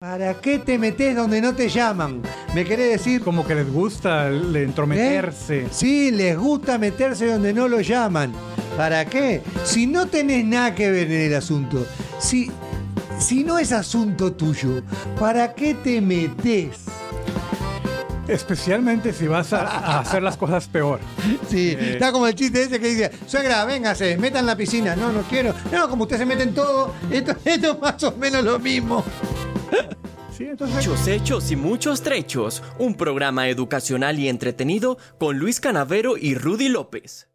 ¿Para qué te metes donde no te llaman? ¿Me querés decir? Como que les gusta el entrometerse. ¿Eh? Sí, les gusta meterse donde no lo llaman. ¿Para qué? Si no tenés nada que ver en el asunto, si, si no es asunto tuyo, ¿para qué te metes? Especialmente si vas a, a hacer las cosas peor. Sí, está como el chiste ese que dice, suegra, véngase, meta en la piscina. No, no quiero. No, como usted se mete en todo, esto, esto es más o menos lo mismo. Sí, entonces, Muchos hechos y muchos trechos. Un programa educacional y entretenido con Luis Canavero y Rudy López.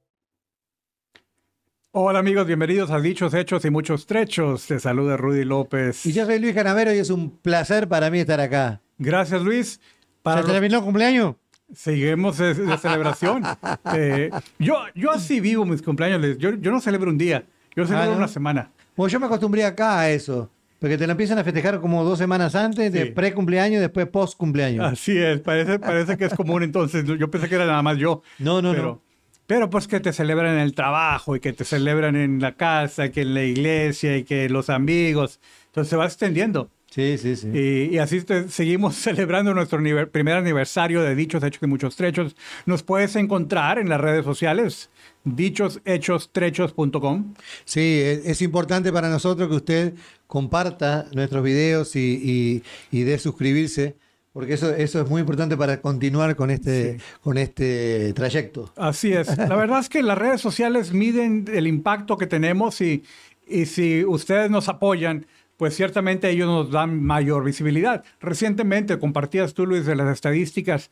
hola amigos, bienvenidos a Dichos, Hechos y Muchos Trechos. Te saluda Rudy López. Y yo soy Luis Canavero y es un placer para mí estar acá. Gracias Luis. Para ¿Se terminó el cumpleaños? Seguimos de, de celebración. Eh, yo, yo así vivo mis cumpleaños. Yo, yo no celebro un día, yo celebro ¿no? una semana. Bueno, yo me acostumbré acá a eso. Porque te lo empiezan a festejar como dos semanas antes, de Sí. pre-cumpleaños, después post-cumpleaños. Así es, parece, parece que es común entonces. Yo pensé que era nada más yo. No, no, pero, no. Pero pues que te celebran en el trabajo y que te celebran en la casa, que en la iglesia y que los amigos. Entonces se va extendiendo. Sí, sí, sí. Y, y así te- seguimos celebrando nuestro nive- primer aniversario de Dichos, Hechos y Muchos Trechos. Nos puedes encontrar en las redes sociales, dichoshechos.trechos.com. Sí, es, es importante para nosotros que usted comparta nuestros videos y, y, y de suscribirse, porque eso, eso es muy importante para continuar con este, con este trayecto. Así es. La verdad es que las redes sociales miden el impacto que tenemos y, y si ustedes nos apoyan, pues ciertamente ellos nos dan mayor visibilidad. Recientemente compartías tú, Luis, de las estadísticas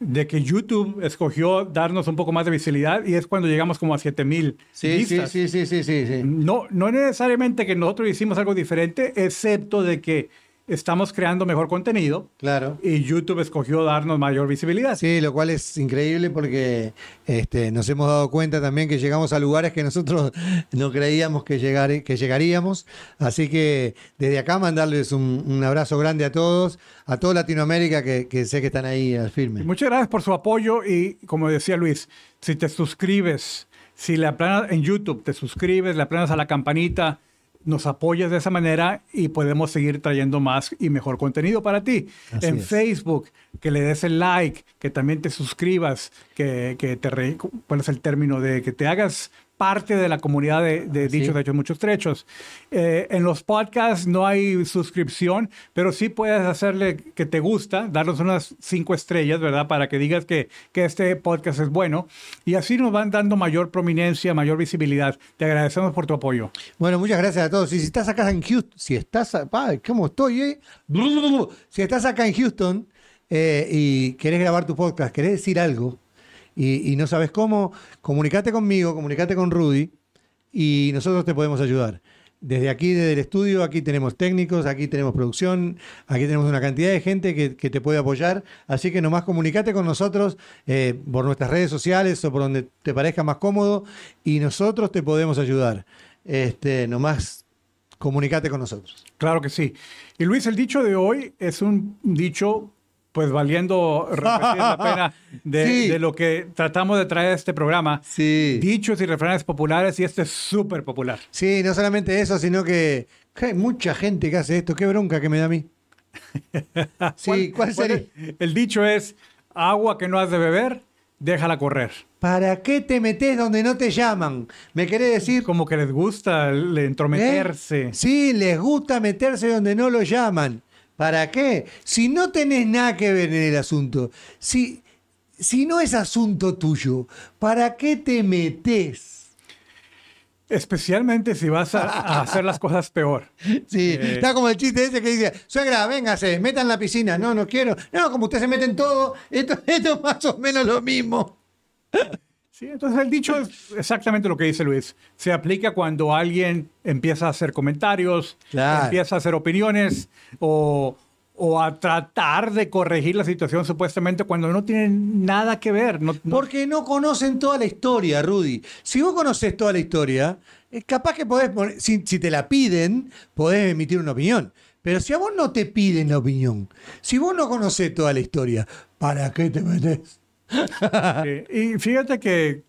de que YouTube escogió darnos un poco más de visibilidad y es cuando llegamos como a 7 mil Sí, sí, sí, sí, sí, sí, sí. No, no necesariamente que nosotros hicimos algo diferente, excepto de que estamos creando mejor contenido Claro. y YouTube escogió darnos mayor visibilidad. Sí, lo cual es increíble porque este, nos hemos dado cuenta también que llegamos a lugares que nosotros no creíamos que, llegar, que llegaríamos. Así que desde acá mandarles un, un abrazo grande a todos, a toda Latinoamérica que, que sé que están ahí al firme. Muchas gracias por su apoyo y como decía Luis, si te suscribes, si le aplanas en YouTube, te suscribes, le aplanas a la campanita, nos apoyas de esa manera y podemos seguir trayendo más y mejor contenido para ti. Así en es. Facebook, que le des el like, que también te suscribas, que, que te re- ¿cuál es el término? De que te hagas parte de la comunidad de, de dichos, hechos, muchos trechos. Eh, en los podcasts no hay suscripción, pero sí puedes hacerle que te gusta, darnos unas cinco estrellas, ¿verdad? Para que digas que, que este podcast es bueno. Y así nos van dando mayor prominencia, mayor visibilidad. Te agradecemos por tu apoyo. Bueno, muchas gracias a todos. Y si estás acá en Houston, si estás, a- pa, ¿cómo estoy? eh? Si estás acá en Houston eh, y querés grabar tu podcast, querés decir algo y, no sabes cómo, comunicate conmigo, comunicate con Rudy y nosotros te podemos ayudar. Desde aquí, desde el estudio, aquí tenemos técnicos, aquí tenemos producción, aquí tenemos una cantidad de gente que, que te puede apoyar. Así que nomás comunicate con nosotros eh, por nuestras redes sociales o por donde te parezca más cómodo y nosotros te podemos ayudar. Este, nomás comunicate con nosotros. Claro que sí. Y Luis, el dicho de hoy es un dicho, pues valiendo repetir la pena de, Sí. de lo que tratamos de traer a este programa. Sí. Dichos y refranes populares y este es súper popular. Sí, no solamente eso, sino que, que hay mucha gente que hace esto. Qué bronca que me da a mí. Sí, ¿cuál sería? El dicho es, agua que no has de beber, déjala correr. ¿Para qué te metes donde no te llaman? ¿Me querés decir? Como que les gusta entrometerse. ¿Eh? Sí, les gusta meterse donde no lo llaman. ¿Para qué? Si no tenés nada que ver en el asunto, si, si no es asunto tuyo, ¿para qué te metes? Especialmente si vas a, a hacer las cosas peor. Sí, Eh. está como el chiste ese que dice, suegra, véngase, meta en la piscina. No, no quiero. No, como usted se mete en todo, esto, esto es más o menos lo mismo. Sí, entonces el dicho es exactamente lo que dice Luis. Se aplica cuando alguien empieza a hacer comentarios, Claro. empieza a hacer opiniones o, o a tratar de corregir la situación supuestamente cuando no tienen nada que ver. No, no- Porque no conocen toda la historia, Rudy. Si vos conoces toda la historia, es capaz que podés poner, si, si te la piden, podés emitir una opinión. Pero si a vos no te piden la opinión, si vos no conocés toda la historia, ¿para qué te metes? Sí, Y fíjate que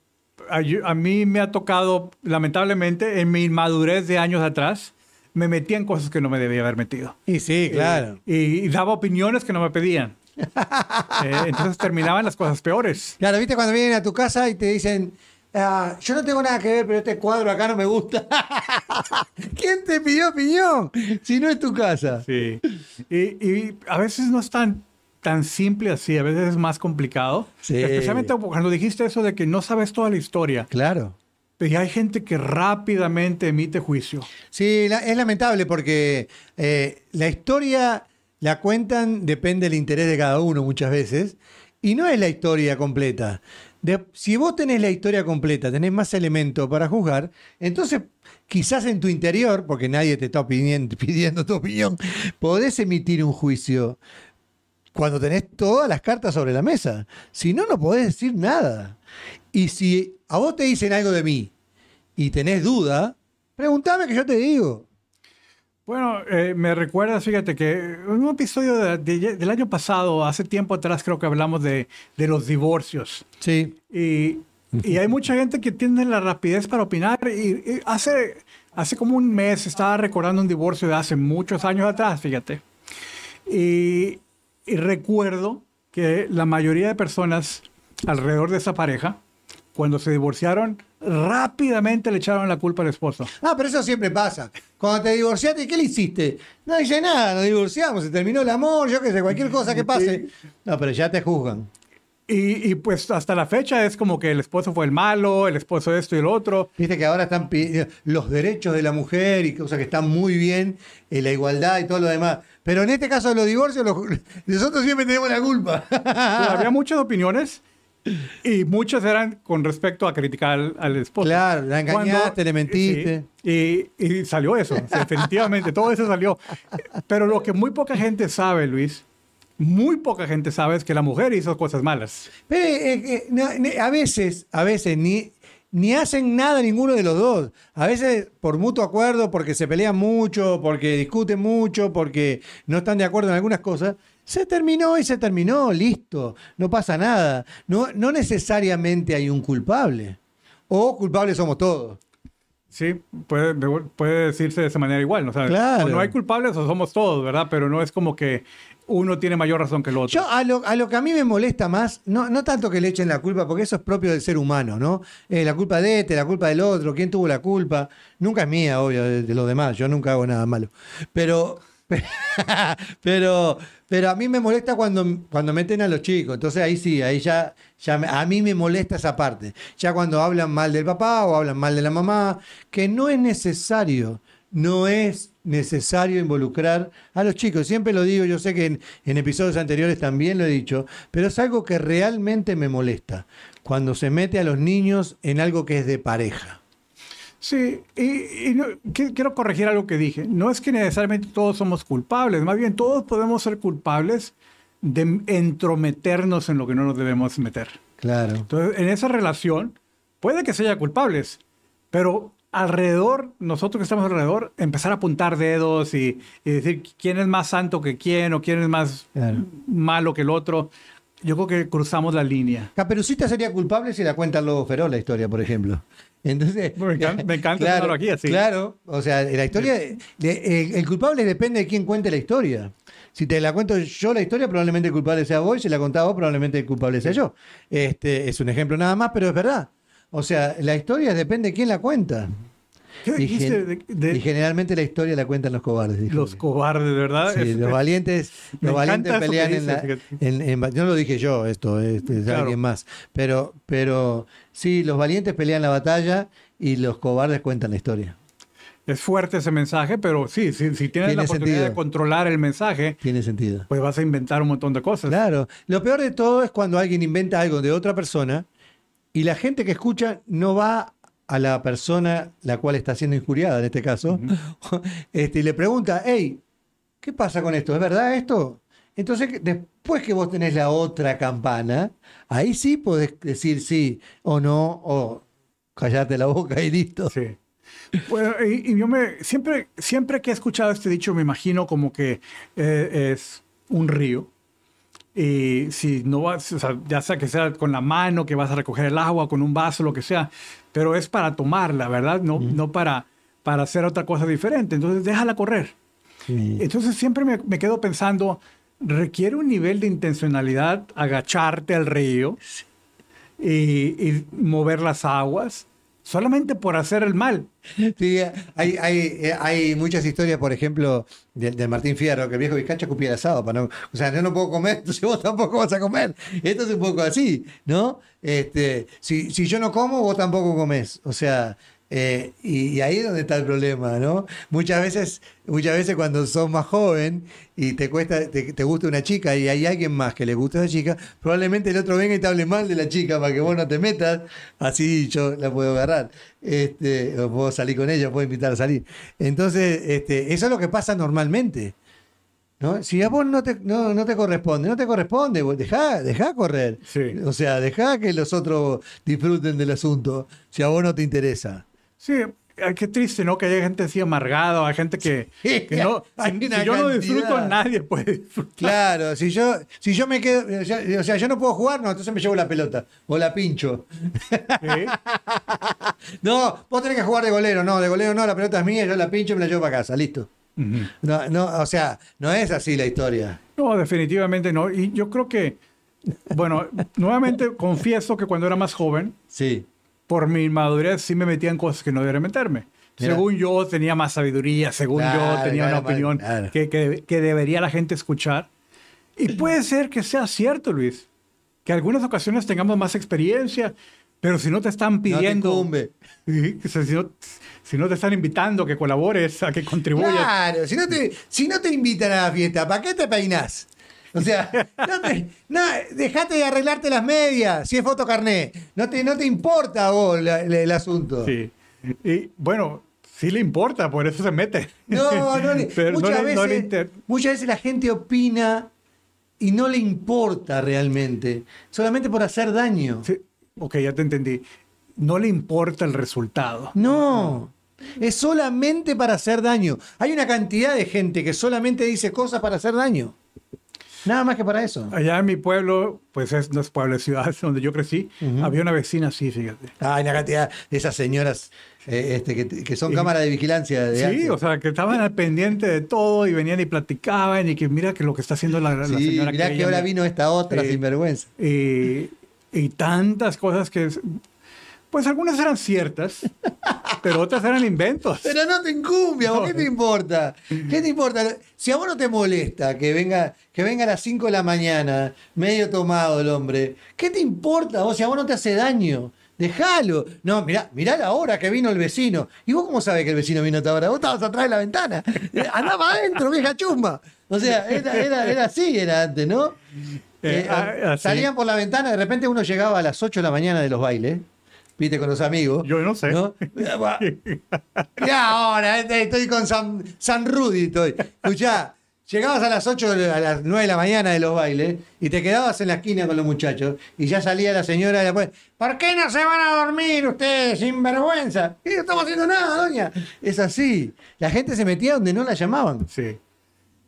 a, a mí me ha tocado, lamentablemente, en mi inmadurez de años atrás, me metía en cosas que no me debía haber metido. Y sí, claro. Y, y daba opiniones que no me pedían. Eh, entonces terminaban las cosas peores. Claro, viste cuando vienen a tu casa y te dicen, "Ah, yo no tengo nada que ver, pero este cuadro acá no me gusta. ¿Quién te pidió opinión? Si no es tu casa. Sí. Y, y a veces no es tan, tan simple así, a veces es más complicado. Sí. Especialmente cuando dijiste eso de que no sabes toda la historia. Claro. Y hay gente que rápidamente emite juicio. Sí, la- es lamentable porque eh, la historia la cuentan, depende del interés de cada uno muchas veces, y no es la historia completa. De- si vos tenés la historia completa, tenés más elementos para juzgar, entonces quizás en tu interior, porque nadie te está pidiendo, pidiendo tu opinión, podés emitir un juicio cuando tenés todas las cartas sobre la mesa. Si no, no podés decir nada. Y si a vos te dicen algo de mí y tenés duda, preguntame que yo te digo. Bueno, eh, me recuerda, fíjate que en un episodio de- de- del año pasado, hace tiempo atrás, creo que hablamos de, de los divorcios. Sí. Y, y hay mucha gente que tiene la rapidez para opinar. Y, y hace, hace como un mes estaba recordando un divorcio de hace muchos años atrás, fíjate. Y, y recuerdo que la mayoría de personas alrededor de esa pareja, cuando se divorciaron, rápidamente le echaron la culpa al esposo. Ah, pero eso siempre pasa. Cuando te divorciaste, ¿qué le hiciste? No hice nada, nos divorciamos, se terminó el amor, yo qué sé, cualquier cosa que pase. No, pero ya te juzgan. Y, y, pues hasta la fecha es como que el esposo fue el malo, el esposo esto y el otro. Viste que ahora están los derechos de la mujer y cosas que están muy bien, eh, la igualdad y todo lo demás. Pero en este caso de los divorcios, los- nosotros siempre tenemos la culpa. Había muchas opiniones y muchas eran con respecto a criticar al, al esposo. Claro, la engañaste, le mentiste. Sí, y, y salió eso, definitivamente, todo eso salió. Pero lo que muy poca gente sabe, Luis, muy poca gente sabe es que la mujer hizo cosas malas. Pero eh, eh, a veces, a veces ni, ni hacen nada ninguno de los dos. A veces por mutuo acuerdo, porque se pelean mucho, porque discuten mucho, porque no están de acuerdo en algunas cosas. Se terminó y se terminó, listo. No pasa nada. No, no necesariamente hay un culpable. O culpables somos todos. Sí, puede, puede decirse de esa manera igual. ¿no? O sea, Claro. o no hay culpables o somos todos, ¿verdad? Pero no es como que uno tiene mayor razón que el otro. Yo a lo, a lo que a mí me molesta más, no, no tanto que le echen la culpa, porque eso es propio del ser humano, ¿no? Eh, la culpa de este, la culpa del otro, quién tuvo la culpa. Nunca es mía, obvio, de, los demás, yo nunca hago nada malo. Pero, pero, pero a mí me molesta cuando, cuando meten a los chicos. Entonces ahí sí, ahí ya, ya me- a mí me molesta esa parte. Ya cuando hablan mal del papá o hablan mal de la mamá, que no es necesario, no es necesario involucrar a los chicos. Siempre lo digo, yo sé que en, en episodios anteriores también lo he dicho, pero es algo que realmente me molesta. Cuando se mete a los niños en algo que es de pareja. Sí, y, y no- qui- quiero corregir algo que dije. No es que necesariamente todos somos culpables, más bien todos podemos ser culpables de entrometernos en lo que no nos debemos meter. Claro. Entonces, en esa relación, puede que se haya culpables, pero alrededor, nosotros que estamos alrededor, empezar a apuntar dedos y, y decir quién es más santo que quién o quién es más Claro. malo que el otro, yo creo que cruzamos la línea. Caperucita sería culpable si la cuenta el Lobo Feroz la historia, por ejemplo. Entonces, Me encanta- me encanta claro, aquí así. Claro, o sea, la historia, el, el culpable depende de quién cuente la historia. Si te la cuento yo la historia, probablemente el culpable sea vos, si la contás vos, probablemente el culpable sea yo. Este es un ejemplo nada más, pero es verdad. O sea, la historia depende de quién la cuenta. ¿Qué Y, dijiste gen- de, de y generalmente la historia la cuentan los cobardes. los cobardes, verdad? Sí, Es- los valientes, los valientes pelean en la. fíjate. en- en- no lo dije yo, esto es, es Claro. alguien más. Pero, pero sí, los valientes pelean la batalla y los cobardes cuentan la historia. Es fuerte ese mensaje, pero sí, si tienes Tiene la oportunidad sentido. de controlar el mensaje, Tiene sentido. pues vas a inventar un montón de cosas. Claro. Lo peor de todo es cuando alguien inventa algo de otra persona y la gente que escucha no va a la persona la cual está siendo injuriada, en este caso, este, y le pregunta, hey, ¿qué pasa con esto? ¿Es verdad esto? Entonces, después que vos tenés la otra campana, ahí sí podés decir sí o no, o callarte la boca y listo. Sí. Bueno, y, y yo me siempre, siempre que he escuchado este dicho, me imagino como que eh, es un río. Y si no vas, o sea, ya sea que sea con la mano, que vas a recoger el agua, con un vaso, lo que sea, pero es para tomarla, ¿verdad? No, no para, para hacer otra cosa diferente. Entonces, déjala correr. Entonces, siempre me, me, quedo pensando, requiere un nivel de intencionalidad agacharte al río y, y mover las aguas solamente por hacer el mal. Sí, hay, hay, eh, hay muchas historias, por ejemplo, del, Martín Fierro, que el viejo Vizcacha cupía el asado. Para no, o sea, yo no puedo comer, entonces vos tampoco vas a comer. Esto es un poco así, ¿no? Este, si, si yo no como, vos tampoco comés. O sea, eh, y, ahí es donde está el problema, ¿no? Muchas veces, muchas veces cuando sos más joven y te cuesta, te, gusta una chica y hay alguien más que le gusta a esa chica, probablemente el otro venga y te hable mal de la chica para que vos no te metas, así yo la puedo agarrar, este, o puedo salir con ella, puedo invitar a salir. Entonces, este, eso es lo que pasa normalmente. ¿No? Si a vos no te, no, te corresponde, no te corresponde, dejá, dejá correr. O sea, dejá que los otros disfruten del asunto, si a vos no te interesa. Sí, qué triste, ¿no? Que haya gente así amargada, hay gente que, no. Si, yo no disfruto, nadie puede disfrutar. Claro, si yo, si yo me quedo. O sea, yo no puedo jugar, no, entonces me llevo la pelota o la pincho. no, vos tenés que jugar de golero, no, de golero no, la pelota es mía, yo la pincho y me la llevo para casa, listo. no, no, o sea, no es así la historia. No, definitivamente no. Y yo creo que, bueno, nuevamente confieso que cuando era más joven, sí por mi madurez sí me metía en cosas que no debería meterme. Según yo tenía más sabiduría, según yo tenía una opinión que, que, debería la gente escuchar. Y puede ser que sea cierto, Luis, que algunas ocasiones tengamos más experiencia, pero si no te están pidiendo... si, no, si no te están invitando a que colabores, a que contribuyas. Claro, si no te, si no te invitan a la fiesta, ¿para qué te peinas? O sea, no, te, no dejate de arreglarte las medias, si es fotocarné. No te, no te importa vos el asunto. Sí. Y bueno, sí le importa, por eso se mete. No, no le, muchas, veces, muchas veces la gente opina y no le importa realmente, solamente por hacer daño. Sí. Ok, ya te entendí. No le importa el resultado. No. Es solamente para hacer daño. Hay una cantidad de gente que solamente dice cosas para hacer daño. Nada más que para eso. Allá en mi pueblo, pues es, no es pueblo, es ciudad donde yo crecí, había una vecina así, fíjate. Ah, una cantidad de esas señoras eh, este, que, son cámaras de vigilancia. De sí, o sea, que estaban al pendiente de todo y venían y platicaban y que mira que lo que está haciendo la, la sí, señora. Mira que, ahora vino esta otra sinvergüenza. Y, y tantas cosas que pues algunas eran ciertas, pero otras eran inventos. Pero no te incumbia, ¿qué te importa? ¿Qué te importa? Si a vos no te molesta que venga, que venga a las 5 de la mañana, medio tomado el hombre, ¿qué te importa? O si a vos no te hace daño. Déjalo. No, mirá, mirá la hora que vino el vecino. ¿Y vos cómo sabés que el vecino vino a esta hora? Vos estabas atrás de la ventana. Andaba adentro, vieja chumba. O sea, era, así, era antes, ¿no? Eh, eh, ah, salían por la ventana, de repente uno llegaba a las 8 de la mañana de los bailes viste, con los amigos. Yo no sé. Ya ahora, este, estoy con San, San Rudy, estoy. Escuchá, llegabas a las 8, a las 9 de la mañana de los bailes y te quedabas en la esquina con los muchachos y ya salía la señora y después, ¿por qué no se van a dormir ustedes sin vergüenza? Y no estamos haciendo nada, doña. Es así. La gente se metía donde no la llamaban. Sí.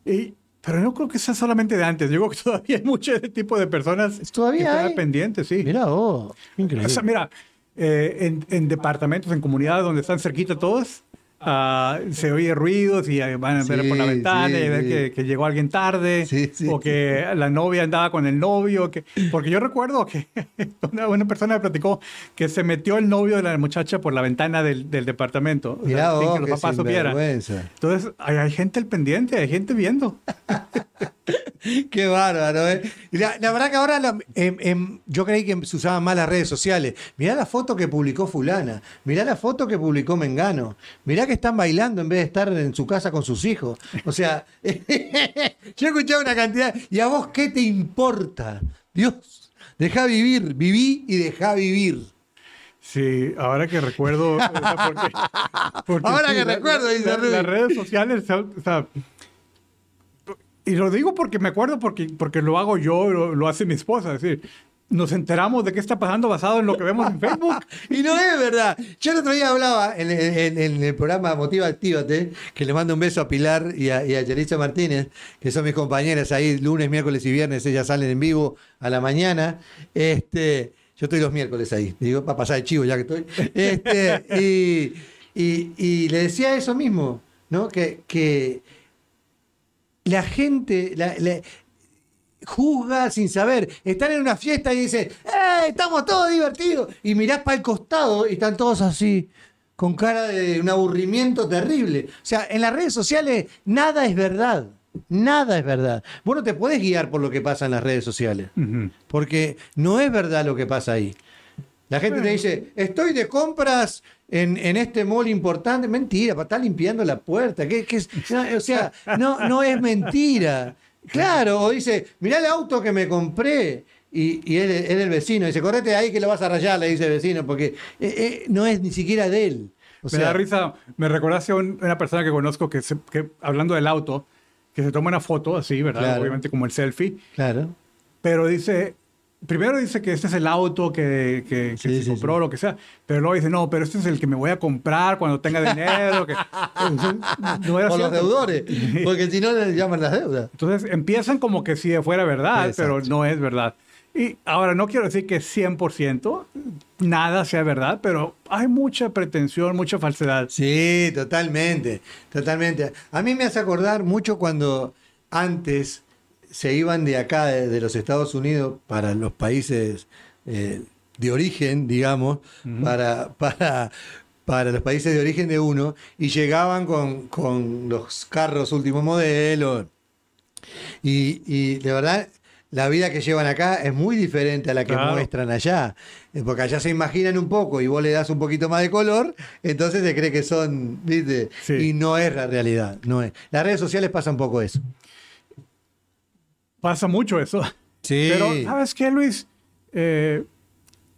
Y pero no creo que sea solamente de antes. Yo creo que todavía hay mucho de este tipo de personas ¿Todavía que están pendientes, sí. Mira, oh, increíble. O sea, mira, eh, en, departamentos, en comunidades donde están cerquita todos, uh, se oye ruidos y van a ver por la ventana y ver que, llegó alguien tarde o que la novia andaba con el novio. Que, porque yo recuerdo que una, persona me platicó que se metió el novio de la muchacha por la ventana del, departamento Mirá, sin que los papás supieran. Entonces hay, hay, gente al pendiente, hay gente viendo. Qué bárbaro, ¿eh? La, verdad que ahora em, em, yo creí que se usaban más las redes sociales. Mirá la foto que publicó fulana, mirá la foto que publicó Mengano, mirá que están bailando en vez de estar en su casa con sus hijos. O sea, yo he escuchado una cantidad. ¿Y a vos qué te importa? Dios, deja vivir, viví y deja vivir. Sí, ahora que recuerdo. ahora que recuerdo, dice Las redes sociales, o sea, y lo digo porque me acuerdo, porque, porque lo hago yo, lo, hace mi esposa. Es decir, nos enteramos de qué está pasando basado en lo que vemos en Facebook. y no es verdad. Yo el otro día hablaba en, el programa Motiva Actívate, que le mando un beso a Pilar y a, y Martínez, que son mis compañeras ahí lunes, miércoles y viernes, ellas salen en vivo a la mañana. Este, yo estoy los miércoles ahí, digo, para pasar el chivo ya que estoy. Este, y Y, le decía eso mismo, ¿no? Que, que la gente juzga sin saber. Están en una fiesta y dicen, ¡eh! Estamos todos divertidos. Y mirás para el costado y están todos así, con cara de un aburrimiento terrible. O sea, en las redes sociales nada es verdad. Nada es verdad. Vos no te podés guiar por lo que pasa en las redes sociales. Porque no es verdad lo que pasa ahí. La gente te dice, estoy de compras en, en este mall importante. Mentira, está limpiando la puerta. ¿Qué, qué o sea, no, no es mentira. Claro, o dice, mirá el auto que me compré. Y, y es, es del vecino. Dice, correte ahí que lo vas a rayar, le dice el vecino, porque eh, eh, no es ni siquiera de él. O me sea, da risa, me recordaste a un- una persona que conozco que, se- que, hablando del auto, que se toma una foto así, ¿verdad? Claro. Obviamente como el selfie, Claro. pero dice, primero dice que este es el auto que, que, que Sí, se sí, compró, sí. lo que sea, pero luego dice, no, pero este es el que me voy a comprar cuando tenga dinero. que... no era Por los deudores. Porque si no le llaman las deudas. Entonces empiezan como que si fuera verdad, Exacto. pero no es verdad. Y ahora no quiero decir que 100% nada sea verdad, pero hay mucha pretensión, mucha falsedad. Sí, totalmente, totalmente. A mí me hace acordar mucho cuando antes se iban de acá, de, de los Estados Unidos, para los países eh, de origen, digamos, para, para, para los países de origen de uno, y llegaban con, con los carros último modelo. Y, y de verdad, la vida que llevan acá es muy diferente a la que Claro. muestran allá. Eh, Porque allá se imaginan un poco y vos le das un poquito más de color, entonces se cree que son, ¿viste? Sí. Y no es la realidad, no es. Las redes sociales pasa un poco eso. Pasa mucho eso. Sí. Pero, ¿sabes qué, Luis? Eh,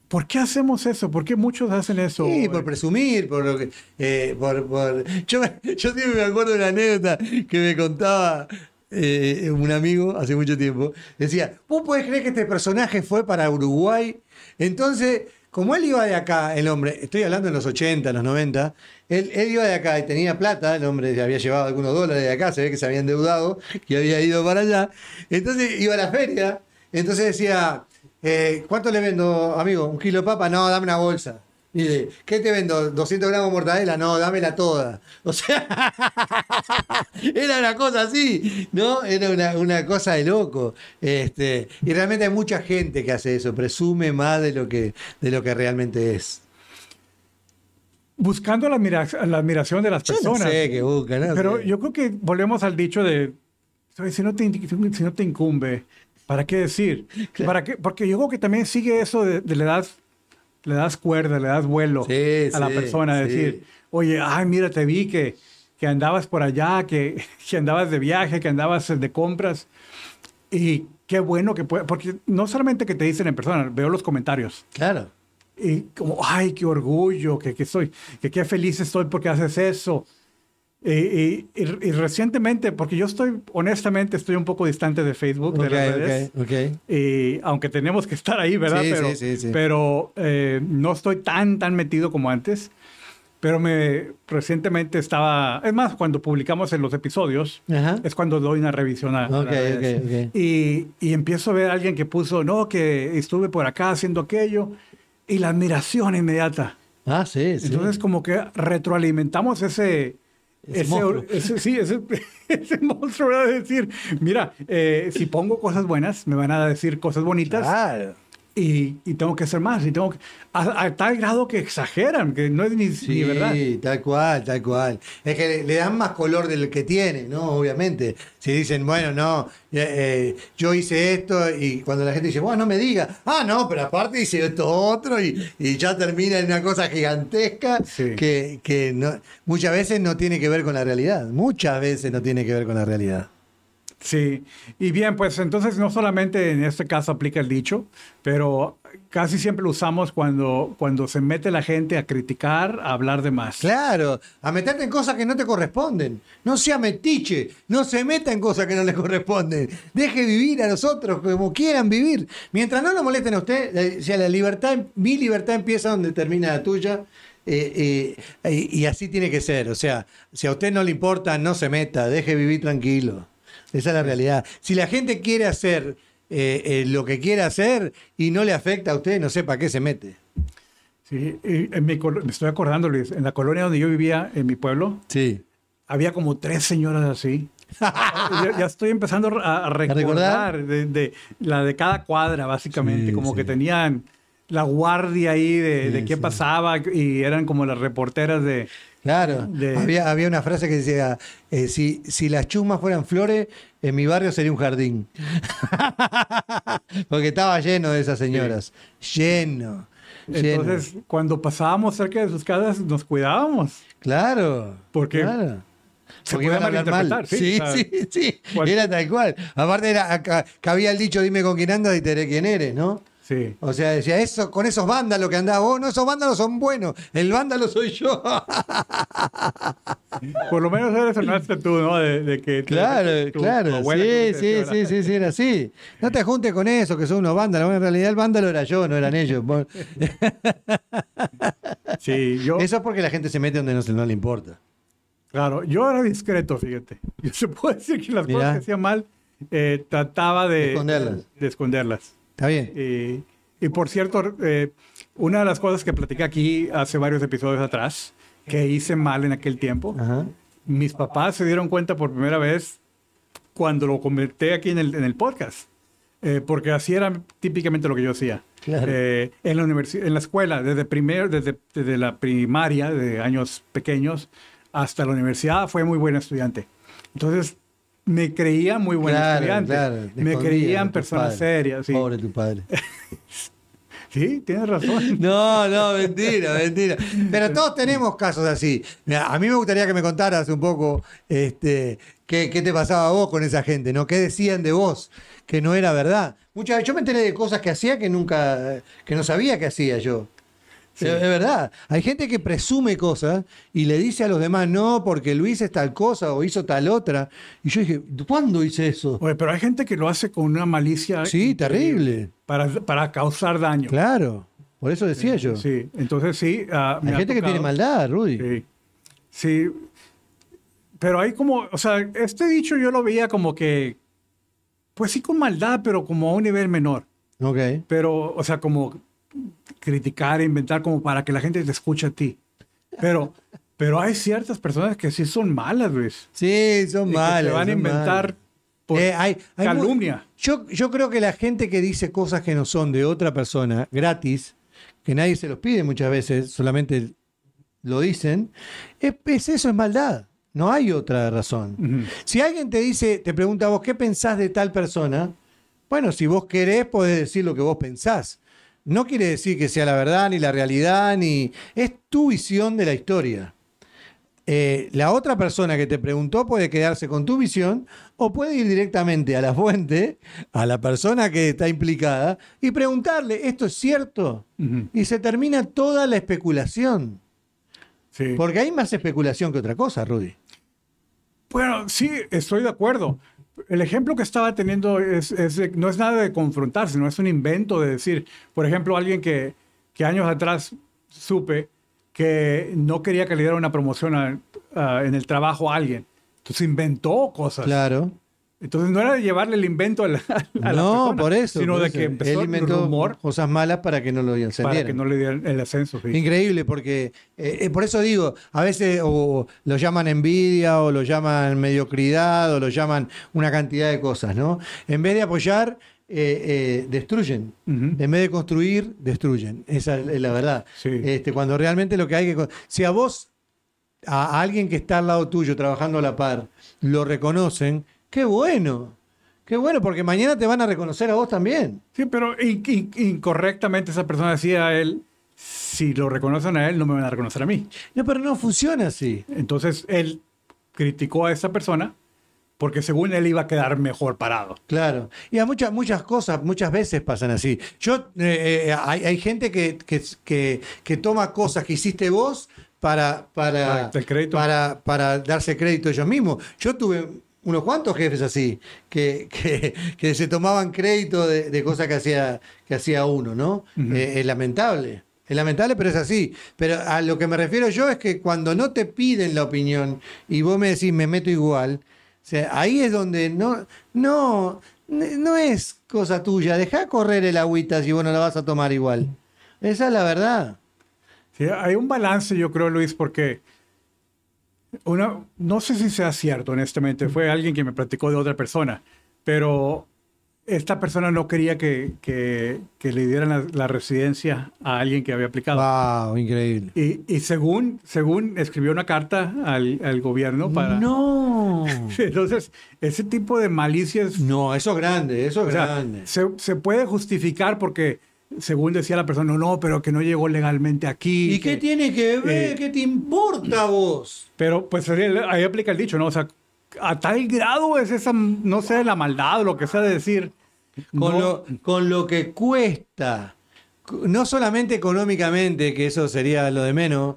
¿Por qué hacemos eso? ¿Por qué muchos hacen eso? Sí, por presumir, por lo que. eh, por, por- Yo, yo siempre me acuerdo de una anécdota que me contaba eh, un amigo hace mucho tiempo. Decía: ¿Vos podés creer que este personaje fue para Uruguay? Entonces, como él iba de acá, el hombre, estoy hablando en los 80, en los 90, él, iba de acá y tenía plata, el hombre había llevado algunos dólares de acá, se ve que se había endeudado y había ido para allá. Entonces iba a la feria, entonces decía. Eh, ¿Cuánto le vendo, amigo? ¿Un kilo de papa? No, dame una bolsa. Y dice, ¿qué te vendo? ¿200 gramos de mortadela? No, dámela toda. O sea, era una cosa así, ¿no? Era una, una cosa de loco. Este, y realmente hay mucha gente que hace eso, presume más de lo que, de lo que realmente es. Buscando la, admira- la admiración de las Yo no personas. sé qué buscan, ¿no? Pero sé. yo creo que volvemos al dicho de, "Oye, si no te, si no te incumbe, ¿para qué decir? ¿Para qué? Porque yo creo que también sigue eso de, de le das le das cuerda, le das vuelo Sí, a la sí, persona, decir, oye, ay, mira, te vi que, que andabas por allá, que, que andabas de viaje, que andabas de compras. Y qué bueno que puede, porque no solamente que te dicen en persona, veo los comentarios. Claro. Y como, ay, qué orgullo, que, que soy, que qué feliz estoy porque haces eso. Y, y- y- y recientemente, porque yo estoy, honestamente, estoy un poco distante de Facebook, de Ok, las redes. ok, ok. Y aunque tenemos que estar ahí, ¿verdad? Sí, pero sí, sí, pero eh, no estoy tan, tan metido como antes. Pero me recientemente estaba, es más, cuando publicamos en los episodios, Ajá. es cuando doy una revisión a, a las Ok, redes. ok, ok. Y, y empiezo a ver a alguien que puso, no, que estuve por acá haciendo aquello, y la admiración inmediata. Ah, sí, sí. Entonces, como que retroalimentamos ese. Ese Ese, monstruo. ese- sí, ese, ese monstruo ¿verdad? de decir, mira, eh, si pongo cosas buenas, me van a decir cosas bonitas Claro. Y, y tengo que hacer más. Y tengo que, a, a tal grado que exageran, que no es ni, Sí, ni verdad. tal cual, tal cual. Es que le, le dan más color del que tiene, ¿no? Obviamente. Si dicen, bueno, no, eh, eh, yo hice esto y cuando la gente dice, bueno, no me diga, ah, no, pero aparte hice esto otro y, y ya termina en una cosa gigantesca Sí. que, que no- muchas veces no tiene que ver con la realidad. Muchas veces no tiene que ver con la realidad. Sí, y bien, pues entonces no solamente en este caso aplica el dicho, pero casi siempre lo usamos cuando, cuando se mete la gente a criticar, a hablar de más. Claro, a meterte en cosas que no te corresponden. No sea metiche, no se meta en cosas que no le corresponden. Deje vivir a los otros como quieran vivir. Mientras no lo molesten a usted, eh, sea, la libertad, mi libertad empieza donde termina la tuya. eh, eh, y así tiene que ser. O sea, si a usted no le importa, no se meta, deje vivir tranquilo. Esa es la realidad. Si la gente quiere hacer eh, eh, lo que quiere hacer y no le afecta a usted, no sé para qué se mete. Sí, en mi me estoy acordando, Luis, en la colonia donde yo vivía, en mi pueblo, Sí. había como tres señoras así. ya, ya estoy empezando a, a recordar? De, de la de cada cuadra, básicamente, Sí, como sí. que tenían la guardia ahí de, qué pasaba y eran como las reporteras de... Claro, De- había, había una frase que decía, eh, si, si las chusmas fueran flores, en mi barrio sería un jardín. Porque estaba lleno de esas señoras, lleno, lleno. Entonces, cuando pasábamos cerca de sus casas, nos cuidábamos. claro, Porque claro. se Porque iban a hablar mal. Sí, sí, o sea, sí, sí, cual- era tal cual. Aparte era, acá, cabía el dicho, dime con quién andas y te diré quién eres, ¿no? Sí. O sea, decía, eso, con esos vándalos que andás vos, no, esos vándalos son buenos, el vándalo soy yo. Por lo menos eres honesto tú, ¿no? De, de que Claro, tu claro, abuela sí, sí, sí, sí, sí, era así. No te juntes con eso, que son unos vándalos. Bueno, en realidad el vándalo era yo, no eran ellos. Sí, yo, Eso es porque la gente se mete donde no, no le importa. claro, yo era discreto, fíjate. Yo se puede decir que las Mirá. cosas que hacía mal, eh, trataba de Esconderlas. de esconderlas. ¿Está bien? Y, y por cierto, eh, una de las cosas que platiqué aquí hace varios episodios atrás, que hice mal en aquel tiempo, Ajá. mis papás se dieron cuenta por primera vez cuando lo comenté aquí en el, en el podcast. Eh, porque así era típicamente lo que yo hacía. Claro. Eh, en, la en la escuela, desde, primer, desde, desde la primaria, de años pequeños, hasta la universidad, fue muy buena estudiante. Entonces, me creía muy buen Claro, estudiante. claro, te me creían personas serias. Sí. Pobre tu padre. sí, tienes razón. No, no, mentira, mentira. Pero todos tenemos casos así. A mí me gustaría que me contaras un poco este, qué, qué te pasaba a vos con esa gente, ¿no? ¿Qué decían de vos que no era verdad? Muchas veces yo me enteré de cosas que hacía que nunca, que no sabía que hacía yo. Es es verdad. Hay gente que presume cosas y le dice a los demás, no, porque Luis es tal cosa o hizo tal otra. Y yo dije, ¿cuándo hice eso? Oye, pero hay gente que lo hace con una malicia. Sí, terrible. Para, para causar daño. Claro. Por eso decía yo. Sí, entonces sí. ah, Hay ha gente que tiene maldad, Rudy. Sí. Sí. Pero hay como, o sea, este dicho yo lo veía como que, pues sí con maldad, pero como a un nivel menor. Ok. Pero, o sea, como criticar, inventar como para que la gente te escuche a ti. Pero, pero hay ciertas personas que sí son malas, Luis. Sí, son y que malas. te van a inventar malas. por Eh, hay- hay mu- calumnia. Yo, yo creo que la gente que dice cosas que no son de otra persona gratis, que nadie se los pide muchas veces, solamente lo dicen, es, es eso, es maldad. No hay otra razón. Ujú. Si alguien te dice, te pregunta a vos, ¿qué pensás de tal persona? Bueno, si vos querés, podés decir lo que vos pensás. No quiere decir que sea la verdad, ni la realidad, ni... Es tu visión de la historia. Eh, la otra persona que te preguntó puede quedarse con tu visión o puede ir directamente a la fuente, a la persona que está implicada, y preguntarle, ¿esto es cierto? Y se termina toda la especulación. Sí. Porque hay más especulación que otra cosa, Rudy. Bueno, sí, estoy de acuerdo. El ejemplo que estaba teniendo es, no es nada de confrontar, sino es un invento de decir, por ejemplo, alguien que, años atrás supe que no quería que le diera una promoción en el trabajo a alguien. Entonces inventó cosas. Claro. Entonces no era de llevarle el invento a la, a la no, persona, por eso. sino por de eso. que empezó Él el inventó rumor cosas malas para que no lo para encendieran. que no le dieran el ascenso. sí. Increíble, porque eh, eh, por eso digo, a veces o lo llaman envidia, o lo llaman mediocridad, o lo llaman una cantidad de cosas, ¿no? En vez de apoyar, eh, destruyen. En vez de construir, destruyen. Esa es la verdad. Sí. Este, cuando realmente lo que hay que. Si a vos, a alguien que está al lado tuyo trabajando a la par, lo reconocen, qué bueno. Qué bueno, porque mañana te van a reconocer a vos también. Sí, pero in- in- incorrectamente esa persona decía a él, si lo reconocen a él, no me van a reconocer a mí. No, pero no funciona así. Entonces él criticó a esa persona porque según él iba a quedar mejor parado. Claro. Y a muchas, muchas cosas, muchas veces pasan así. Yo, eh, eh, hay, hay gente que, que, que, que toma cosas que hiciste vos para, Para para, para darse crédito ellos mismos. Yo tuve unos cuantos jefes así, que, que, que se tomaban crédito de, de cosas que hacía, que hacía uno, ¿no? Eh, es lamentable. Es lamentable, pero es así. Pero a lo que me refiero yo es que cuando no te piden la opinión y vos me decís, me meto igual, o sea, ahí es donde no, no, no es cosa tuya. Deja correr el agüita si vos no la vas a tomar igual. Esa es la verdad. Sí, hay un balance, yo creo, Luis, porque una, no sé si sea cierto, honestamente, fue alguien que me platicó de otra persona, pero esta persona no quería que, que, que le dieran la, la, residencia a alguien que había aplicado. ¡Wow! Increíble. Y, y según, según escribió una carta al, al, gobierno para... ¡No! Entonces, ese tipo de malicias... No, eso es grande, eso es o sea, grande. Se, se, puede justificar porque, según decía la persona, no, no, pero que no llegó legalmente aquí. ¿Y que, qué tiene que ver? Eh, ¿Qué te importa a vos? Pero, pues, ahí aplica el dicho, ¿no? O sea, a tal grado es esa, no sé, la maldad o lo que sea de decir. Con, no, lo, con lo que cuesta, no solamente económicamente, que eso sería lo de menos,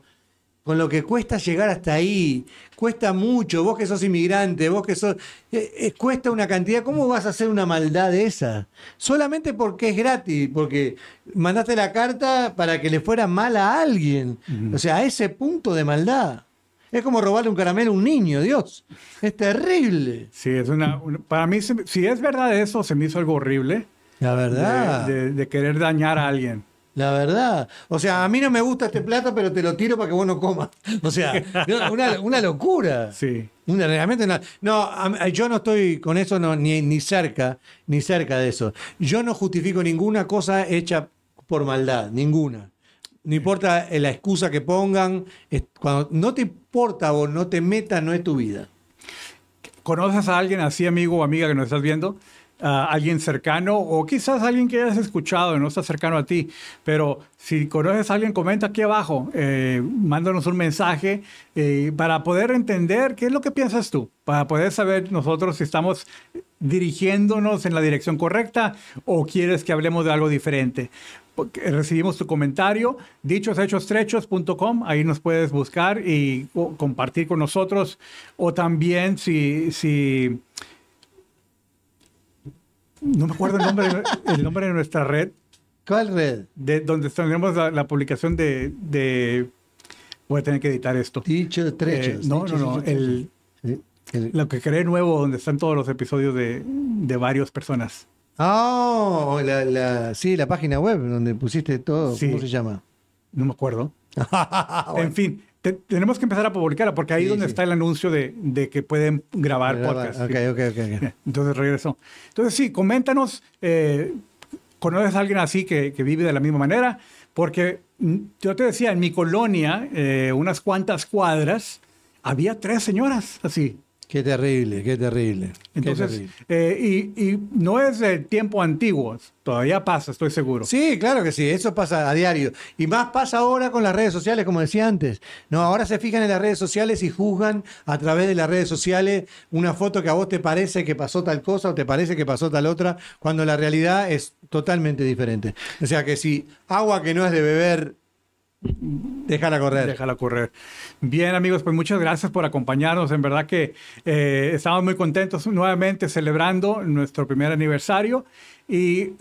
con lo que cuesta llegar hasta ahí, cuesta mucho, vos que sos inmigrante, vos que sos, eh, eh, cuesta una cantidad, ¿cómo vas a hacer una maldad de esa? Solamente porque es gratis, porque mandaste la carta para que le fuera mal a alguien, uh -huh. o sea, a ese punto de maldad. Es como robarle un caramelo a un niño, Dios. Es terrible. Sí, es una. una para mí, si es verdad eso, se me hizo algo horrible. La verdad. De, de, de, querer dañar a alguien. La verdad. O sea, a mí no me gusta este plato, pero te lo tiro para que vos no comas. O sea, una, una locura. Sí. Una, realmente una, no, yo no estoy con eso no, ni, ni cerca, ni cerca de eso. Yo no justifico ninguna cosa hecha por maldad, ninguna. No importa la excusa que pongan, cuando no te importa o no te metas, no es tu vida. ¿Conoces a alguien así, amigo o amiga que nos estás viendo? Uh, alguien cercano o quizás alguien que hayas escuchado y no está cercano a ti. Pero si conoces a alguien, comenta aquí abajo, eh, mándanos un mensaje eh, para poder entender qué es lo que piensas tú, para poder saber nosotros si estamos dirigiéndonos en la dirección correcta o quieres que hablemos de algo diferente recibimos tu comentario, dichoshechos.com, ahí nos puedes buscar y compartir con nosotros, o también si, si no me acuerdo el nombre, el nombre de nuestra red. ¿Cuál red? De, donde tenemos la, la publicación de, de, Voy a tener que editar esto. Dicho trechos. Eh, no, no, no. El, lo que creé nuevo, donde están todos los episodios de, de varias personas. Oh, la, la, sí, la página web donde pusiste todo. Sí. ¿Cómo se llama? No me acuerdo. bueno. En fin, te, tenemos que empezar a publicarla porque ahí es Sí, donde sí. está el anuncio de, de que pueden grabar Grabar. podcast. Ok, sí. ok, ok, ok. Entonces regresó. Entonces sí, coméntanos, eh, ¿conoces a alguien así que, que, vive de la misma manera? Porque mm, yo te decía, en mi colonia, eh, unas cuantas cuadras, había tres señoras así. Qué terrible, qué terrible. Entonces, qué terrible. eh, y, y, no es de tiempo antiguo, todavía pasa, estoy seguro. Sí, claro que sí, eso pasa a diario. Y más pasa ahora con las redes sociales, como decía antes. No, ahora se fijan en las redes sociales y juzgan a través de las redes sociales una foto que a vos te parece que pasó tal cosa o te parece que pasó tal otra, cuando la realidad es totalmente diferente. O sea que si agua que no es de beber, déjala correr. Déjala correr. Bien, amigos, pues muchas gracias por acompañarnos. En verdad que eh, estamos muy contentos nuevamente celebrando nuestro primer aniversario y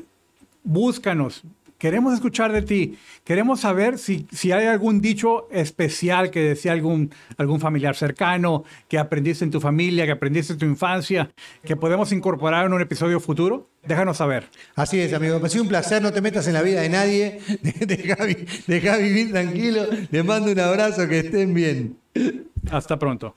búscanos. Queremos escuchar de ti. Queremos saber si, si hay algún dicho especial que decía algún, algún familiar cercano, que aprendiste en tu familia, que aprendiste en tu infancia, que podemos incorporar en un episodio futuro. Déjanos saber. Así es, amigo. Me ha sido un placer. No te metas en la vida de nadie. Deja, deja vivir tranquilo. Les mando un abrazo. Que estén bien. Hasta pronto.